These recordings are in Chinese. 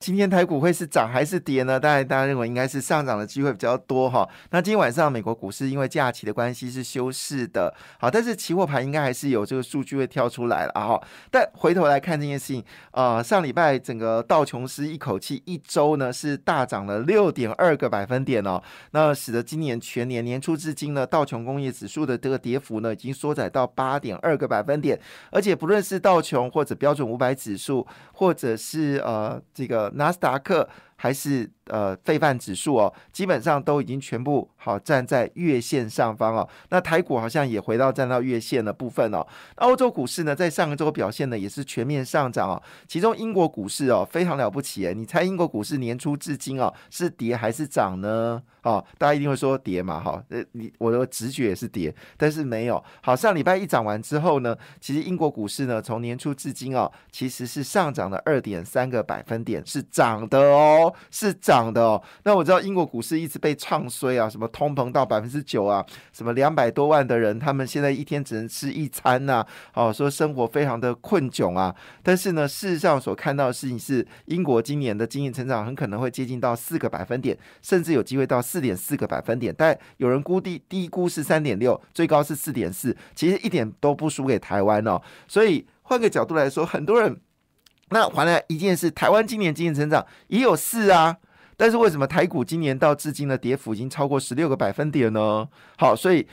今天台股会是涨还是跌呢？当然，大家认为应该是上涨的机会比较多哈。那今天晚上美国股市因为假期的关系是休市的，好，但是期货盘应该还是有这个数据会跳出来了哈。但回头来看这件事情，呃，上礼拜。整个道琼斯一口气一周呢是大涨了六点二个百分点哦，那使得今年全年年初至今呢道琼工业指数的这个跌幅呢已经缩窄到八点二个百分点，而且不论是道琼或者标准五百指数，或者是呃这个纳斯达克。还是呃，费范指数哦，基本上都已经全部好站在月线上方哦。那台股好像也回到站到月线的部分哦。欧洲股市呢，在上个周表现呢也是全面上涨哦。其中英国股市哦非常了不起诶，你猜英国股市年初至今哦是跌还是涨呢？哦，大家一定会说跌嘛，哈，呃，你我的直觉也是跌，但是没有。好，上礼拜一涨完之后呢，其实英国股市呢从年初至今哦，其实是上涨了二点三个百分点，是涨的哦。是涨的哦，那我知道英国股市一直被唱衰啊，什么通膨到百分之九啊，什么两百多万的人，他们现在一天只能吃一餐呐，哦，说生活非常的困窘啊。但是呢，事实上所看到的事情是，英国今年的经济成长很可能会接近到四个百分点，甚至有机会到四点四个百分点。但有人估低低估是三点六，最高是四点四，其实一点都不输给台湾哦。所以换个角度来说，很多人。那还来一件事，台湾今年经济成长也有四啊，但是为什么台股今年到至今的跌幅已经超过十六个百分点呢？好，所以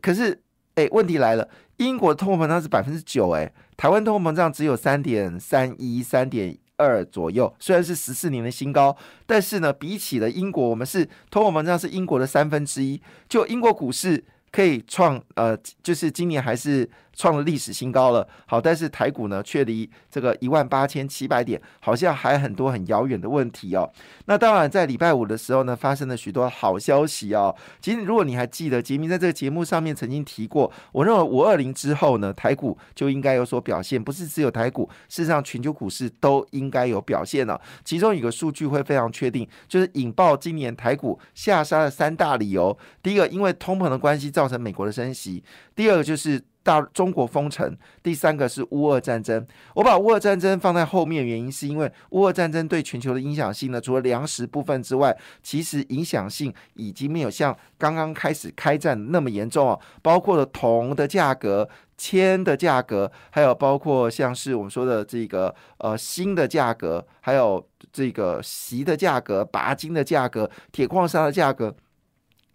可是哎，问题来了，英国通货膨胀是百分之九，哎，台湾通货膨胀只有三点三一、三点二左右，虽然是十四年的新高，但是呢，比起了英国，我们是通货膨胀是英国的三分之一，就英国股市可以创呃，就是今年还是。创了历史新高了，好，但是台股呢，却离这个一万八千七百点好像还很多很遥远的问题哦。那当然，在礼拜五的时候呢，发生了许多好消息哦。其实，如果你还记得杰明在这个节目上面曾经提过，我认为五二零之后呢，台股就应该有所表现，不是只有台股，事实上全球股市都应该有表现了。其中有个数据会非常确定，就是引爆今年台股下杀的三大理由。第一个，因为通膨的关系造成美国的升息；第二个就是。大中国封城，第三个是乌俄战争。我把乌俄战争放在后面，原因是因为乌俄战争对全球的影响性呢，除了粮食部分之外，其实影响性已经没有像刚刚开始开战那么严重哦。包括了铜的价格、铅的价格，还有包括像是我们说的这个呃锌的价格，还有这个锡的价格、钯金的价格、铁矿砂的价格。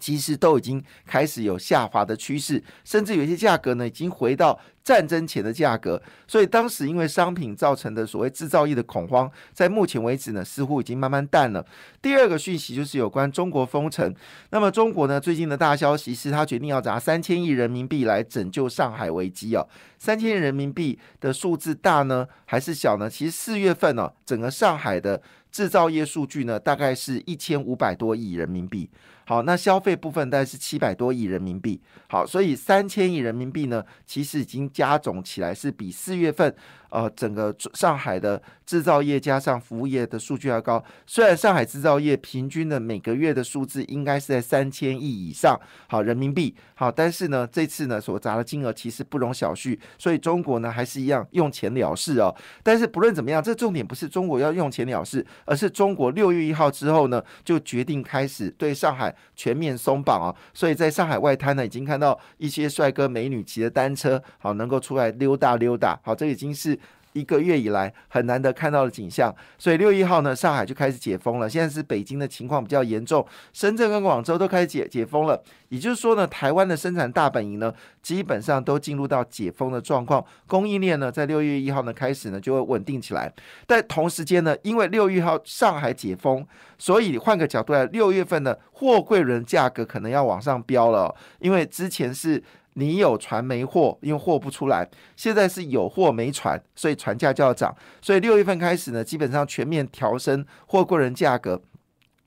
其实都已经开始有下滑的趋势，甚至有些价格呢已经回到战争前的价格。所以当时因为商品造成的所谓制造业的恐慌，在目前为止呢似乎已经慢慢淡了。第二个讯息就是有关中国封城。那么中国呢最近的大消息是他决定要砸三千亿人民币来拯救上海危机哦。三千亿人民币的数字大呢还是小呢？其实四月份呢整个上海的制造业数据呢大概是一千五百多亿人民币。好，那消费部分大概是七百多亿人民币。好，所以三千亿人民币呢，其实已经加总起来是比四月份。呃，整个上海的制造业加上服务业的数据要高。虽然上海制造业平均的每个月的数字应该是在三千亿以上，好人民币，好，但是呢，这次呢所砸的金额其实不容小觑。所以中国呢还是一样用钱了事哦。但是不论怎么样，这重点不是中国要用钱了事，而是中国六月一号之后呢就决定开始对上海全面松绑啊。所以在上海外滩呢已经看到一些帅哥美女骑着单车，好能够出来溜达溜达，好，这已经是。一个月以来很难得看到的景象，所以六一号呢，上海就开始解封了。现在是北京的情况比较严重，深圳跟广州都开始解解封了。也就是说呢，台湾的生产大本营呢，基本上都进入到解封的状况，供应链呢，在六月一号呢开始呢就会稳定起来。但同时间呢，因为六月一号上海解封，所以换个角度来，六月份的货柜轮价格可能要往上飙了，因为之前是。你有船没货，因为货不出来。现在是有货没船，所以船价就要涨。所以六月份开始呢，基本上全面调升货柜人价格。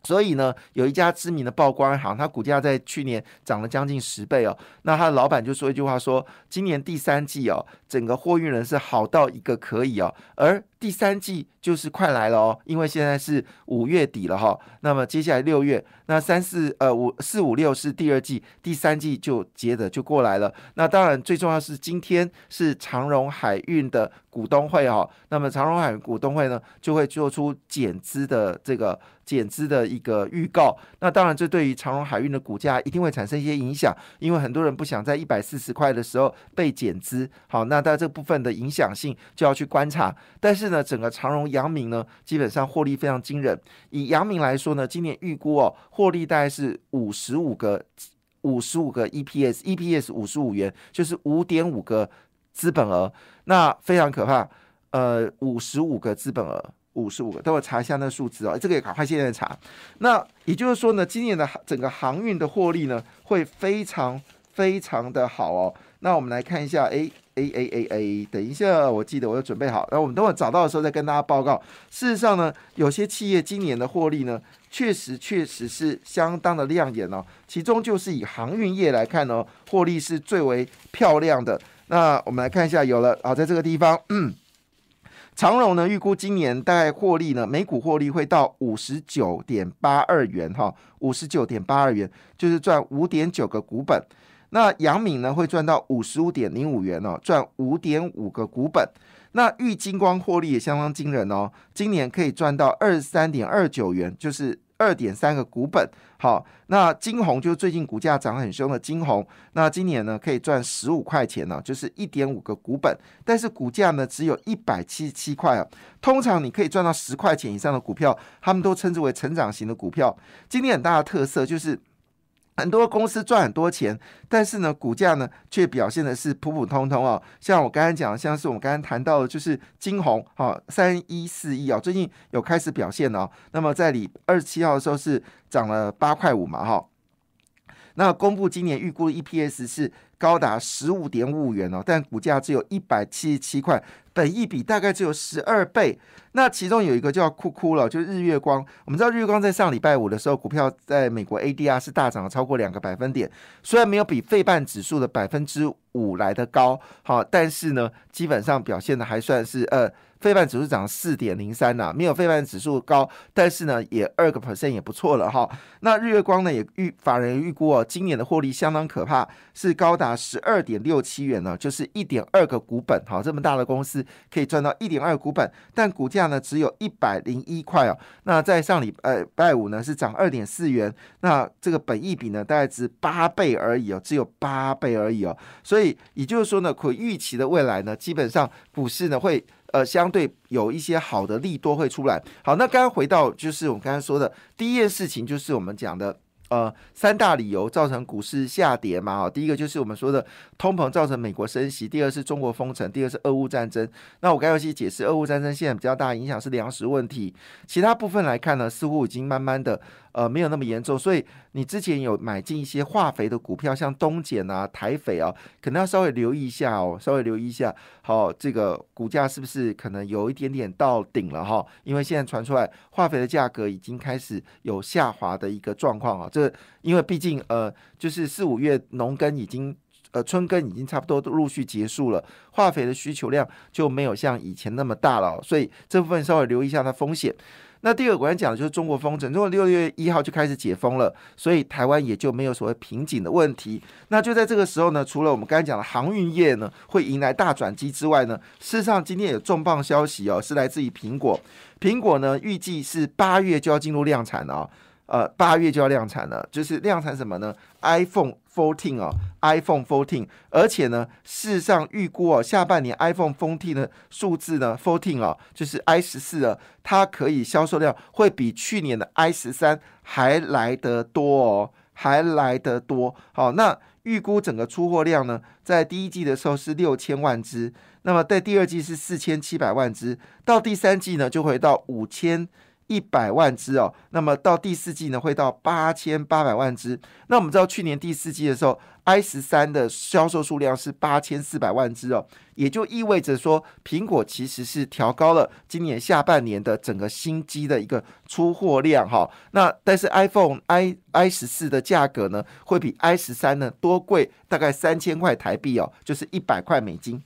所以呢，有一家知名的报关行，它股价在去年涨了将近十倍哦。那他的老板就说一句话说：今年第三季哦，整个货运人是好到一个可以哦，而第三季就是快来了哦，因为现在是五月底了哈。那么接下来六月，那三四呃五四五六是第二季，第三季就接着就过来了。那当然最重要是今天是长荣海运的股东会哈。那么长荣海运股东会呢，就会做出减资的这个。减资的一个预告，那当然这对于长荣海运的股价一定会产生一些影响，因为很多人不想在一百四十块的时候被减资。好，那在这部分的影响性就要去观察。但是是呢，整个长荣、阳明呢，基本上获利非常惊人。以阳明来说呢，今年预估哦，获利大概是五十五个五十五个 EPS，EPS 五十五元，就是五点五个资本额，那非常可怕。呃，五十五个资本额。五十五个，等我查一下那数字哦。这个也赶快现在查。那也就是说呢，今年的整个航运的获利呢，会非常非常的好哦。那我们来看一下，A A A A A，等一下，我记得我要准备好。那我们等我找到的时候再跟大家报告。事实上呢，有些企业今年的获利呢，确实确实是相当的亮眼哦。其中就是以航运业来看呢，获利是最为漂亮的。那我们来看一下，有了啊，在这个地方。嗯长荣呢，预估今年大概获利呢，每股获利会到五十九点八二元哈，五十九点八二元就是赚五点九个股本。那阳明呢会赚到五十五点零五元哦，赚五点五个股本。那玉金光获利也相当惊人哦，今年可以赚到二十三点二九元，就是。二点三个股本，好，那金红就是最近股价涨很凶的金红，那今年呢可以赚十五块钱呢，就是一点五个股本，但是股价呢只有一百七十七块啊。通常你可以赚到十块钱以上的股票，他们都称之为成长型的股票。今天很大的特色就是。很多公司赚很多钱，但是呢，股价呢却表现的是普普通通哦。像我刚才讲，像是我们刚刚谈到的，就是金红哈三一四一哦，最近有开始表现哦。那么在里二十七号的时候是涨了八块五嘛哈。那公布今年预估的 EPS 是高达十五点五元哦，但股价只有一百七十七块。本益比大概只有十二倍，那其中有一个就要哭哭了，就是日月光。我们知道日月光在上礼拜五的时候，股票在美国 ADR 是大涨了超过两个百分点，虽然没有比费半指数的百分之五来的高，好，但是呢，基本上表现的还算是呃。费半指数涨四点零三呐，没有费半指数高，但是呢，也二个 percent 也不错了哈。那日月光呢，也预法人预估哦，今年的获利相当可怕，是高达十二点六七元呢，就是一点二个股本哈。这么大的公司可以赚到一点二股本，但股价呢只有一百零一块哦。那在上礼呃拜五呢是涨二点四元，那这个本益比呢大概值八倍而已哦，只有八倍而已哦。所以也就是说呢，可预期的未来呢，基本上股市呢会。呃，相对有一些好的利多会出来。好，那刚刚回到就是我们刚才说的第一件事情，就是我们讲的呃三大理由造成股市下跌嘛。哈，第一个就是我们说的通膨造成美国升息，第二是中国封城，第二是俄乌战争。那我刚刚其解释，俄乌战争现在比较大影响是粮食问题，其他部分来看呢，似乎已经慢慢的。呃，没有那么严重，所以你之前有买进一些化肥的股票，像东碱啊、台肥啊，可能要稍微留意一下哦，稍微留意一下。好，这个股价是不是可能有一点点到顶了哈？因为现在传出来化肥的价格已经开始有下滑的一个状况啊。这因为毕竟呃，就是四五月农耕已经呃春耕已经差不多都陆续结束了，化肥的需求量就没有像以前那么大了，所以这部分稍微留意一下它风险。那第二个我要讲的就是中国封城，如果六月一号就开始解封了，所以台湾也就没有所谓瓶颈的问题。那就在这个时候呢，除了我们刚才讲的航运业呢会迎来大转机之外呢，事实上今天有重磅消息哦，是来自于苹果，苹果呢预计是八月就要进入量产了。呃，八月就要量产了，就是量产什么呢？iPhone fourteen 哦，iPhone fourteen，而且呢，事实上预估哦，下半年 iPhone fourteen 的数字呢，fourteen 哦，就是 i 十四啊，它可以销售量会比去年的 i 十三还来得多哦，还来得多。好，那预估整个出货量呢，在第一季的时候是六千万只，那么在第二季是四千七百万只，到第三季呢，就回到五千。一百万只哦，那么到第四季呢，会到八千八百万只。那我们知道去年第四季的时候，i 十三的销售数量是八千四百万只哦，也就意味着说，苹果其实是调高了今年下半年的整个新机的一个出货量哈。那但是 iPhone i i 十四的价格呢，会比 i 十三呢多贵大概三千块台币哦，就是一百块美金。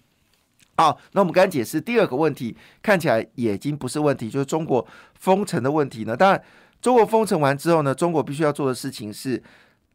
好，那我们刚刚解释第二个问题，看起来也已经不是问题，就是中国封城的问题呢。当然，中国封城完之后呢，中国必须要做的事情是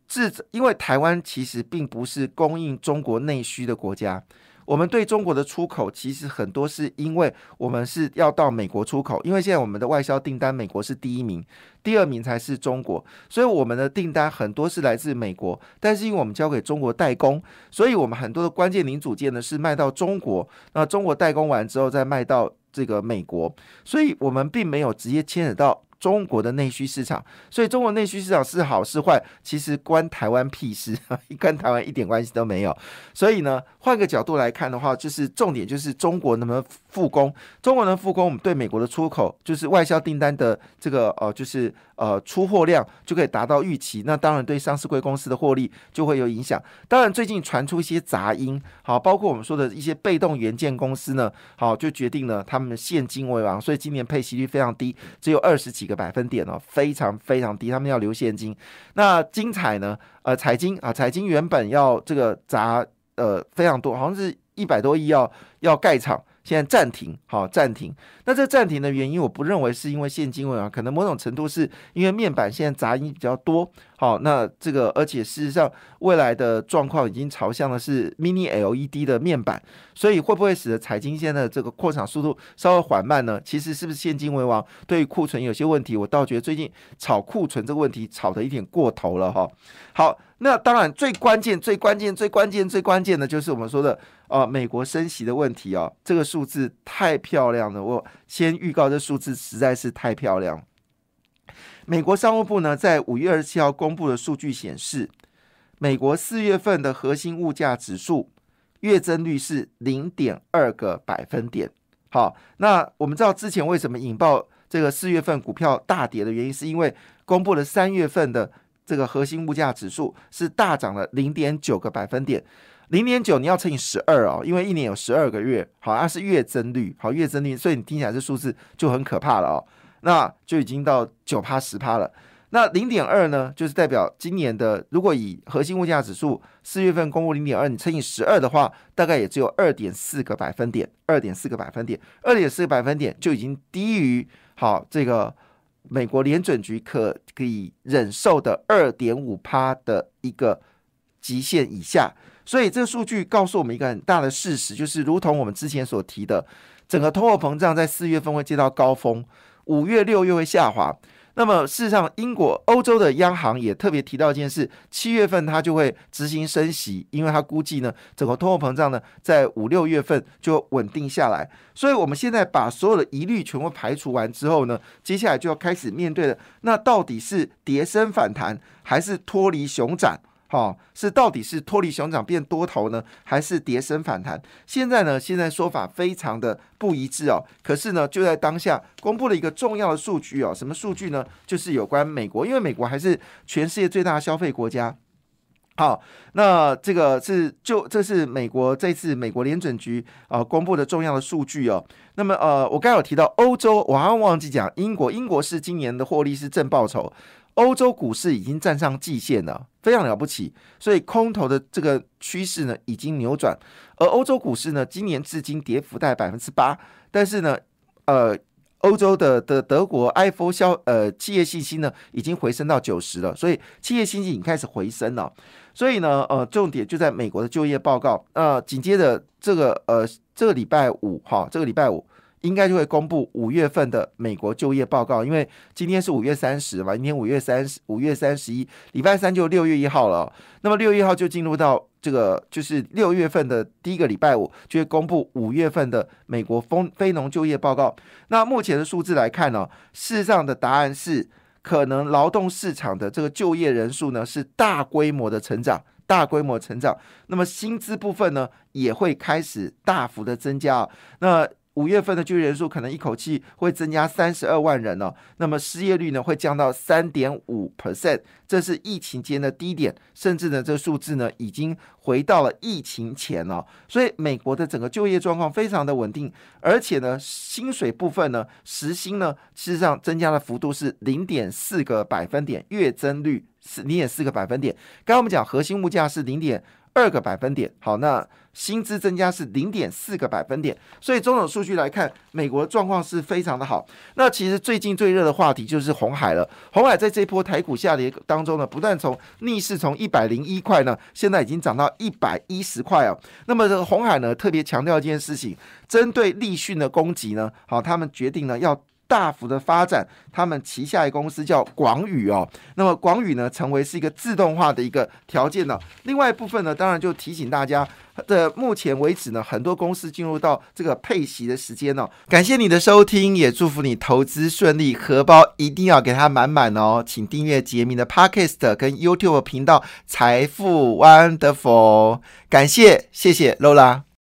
制，因为台湾其实并不是供应中国内需的国家。我们对中国的出口其实很多是因为我们是要到美国出口，因为现在我们的外销订单美国是第一名，第二名才是中国，所以我们的订单很多是来自美国，但是因为我们交给中国代工，所以我们很多的关键零组件呢是卖到中国，那中国代工完之后再卖到这个美国，所以我们并没有直接牵扯到。中国的内需市场，所以中国内需市场是好是坏，其实关台湾屁事，跟台湾一点关系都没有。所以呢，换个角度来看的话，就是重点就是中国能不能复工？中国能复工，我们对美国的出口，就是外销订单的这个呃，就是呃出货量就可以达到预期。那当然对上市贵公司的获利就会有影响。当然最近传出一些杂音，好，包括我们说的一些被动元件公司呢，好就决定了他们现金为王，所以今年配息率非常低，只有二十几个。百分点哦，非常非常低，他们要留现金。那精彩呢？呃，财经啊，财经原本要这个砸呃非常多，好像是一百多亿要要盖厂。现在暂停，好暂停。那这暂停的原因，我不认为是因为现金问题，可能某种程度是因为面板现在杂音比较多。好，那这个而且事实上未来的状况已经朝向的是 Mini LED 的面板，所以会不会使得财经现在的这个扩产速度稍微缓慢呢？其实是不是现金为王，对于库存有些问题，我倒觉得最近炒库存这个问题炒的一点过头了哈。好，那当然最关键、最关键、最关键、最关键的就是我们说的。哦，美国升息的问题哦，这个数字太漂亮了。我先预告，这数字实在是太漂亮。美国商务部呢，在五月二十七号公布的数据显示，美国四月份的核心物价指数月增率是零点二个百分点。好，那我们知道之前为什么引爆这个四月份股票大跌的原因，是因为公布了三月份的这个核心物价指数是大涨了零点九个百分点。零点九你要乘以十二哦，因为一年有十二个月，好，它是月增率，好月增率，所以你听起来这数字就很可怕了哦，那就已经到九趴十趴了。那零点二呢，就是代表今年的，如果以核心物价指数四月份公布零点二，你乘以十二的话，大概也只有二点四个百分点，二点四个百分点，二点四个百分点就已经低于好这个美国联准局可可以忍受的二点五趴的一个极限以下。所以这个数据告诉我们一个很大的事实，就是如同我们之前所提的，整个通货膨胀在四月份会接到高峰，五月、六月会下滑。那么事实上，英国、欧洲的央行也特别提到一件事：七月份它就会执行升息，因为它估计呢，整个通货膨胀呢在五六月份就稳定下来。所以我们现在把所有的疑虑全部排除完之后呢，接下来就要开始面对了。那到底是跌升反弹，还是脱离熊掌？哦，是到底是脱离熊掌变多头呢，还是跌升反弹？现在呢，现在说法非常的不一致哦。可是呢，就在当下公布了一个重要的数据哦，什么数据呢？就是有关美国，因为美国还是全世界最大的消费国家。好，那这个是就这是美国这次美国联准局啊公布的重要的数据哦。那么呃，我刚刚有提到欧洲，我好像忘记讲英国，英国是今年的获利是正报酬。欧洲股市已经站上季线了，非常了不起，所以空头的这个趋势呢已经扭转，而欧洲股市呢今年至今跌幅在百分之八，但是呢，呃，欧洲的的德国 iPhone 消呃企业信心呢已经回升到九十了，所以企业信心已经开始回升了，所以呢，呃，重点就在美国的就业报告，呃，紧接着这个呃这个礼拜五哈，这个礼拜五。应该就会公布五月份的美国就业报告，因为今天是五月三十嘛，今天五月三十，五月三十一，礼拜三就六月一号了。那么六月一号就进入到这个，就是六月份的第一个礼拜五，就会公布五月份的美国非非农就业报告。那目前的数字来看呢，事实上的答案是，可能劳动市场的这个就业人数呢是大规模的成长，大规模成长。那么薪资部分呢也会开始大幅的增加。那五月份的就业人数可能一口气会增加三十二万人哦，那么失业率呢会降到三点五 percent，这是疫情间的低点，甚至呢这个数字呢已经回到了疫情前了。所以美国的整个就业状况非常的稳定，而且呢薪水部分呢时薪呢事实上增加的幅度是零点四个百分点，月增率是零点四个百分点。刚刚我们讲核心物价是零点。二个百分点。好，那。薪资增加是零点四个百分点，所以种种数据来看，美国状况是非常的好。那其实最近最热的话题就是红海了。红海在这波台股下跌当中呢，不断从逆势从一百零一块呢，现在已经涨到一百一十块哦。那么这个红海呢，特别强调一件事情，针对立讯的攻击呢，好，他们决定呢要。大幅的发展，他们旗下的公司叫广宇哦。那么广宇呢，成为是一个自动化的一个条件呢。另外一部分呢，当然就提醒大家，的目前为止呢，很多公司进入到这个配息的时间哦。感谢你的收听，也祝福你投资顺利，荷包一定要给它满满哦。请订阅杰明的 Podcast 跟 YouTube 频道财富 Wonderful。感谢，谢谢 Lola。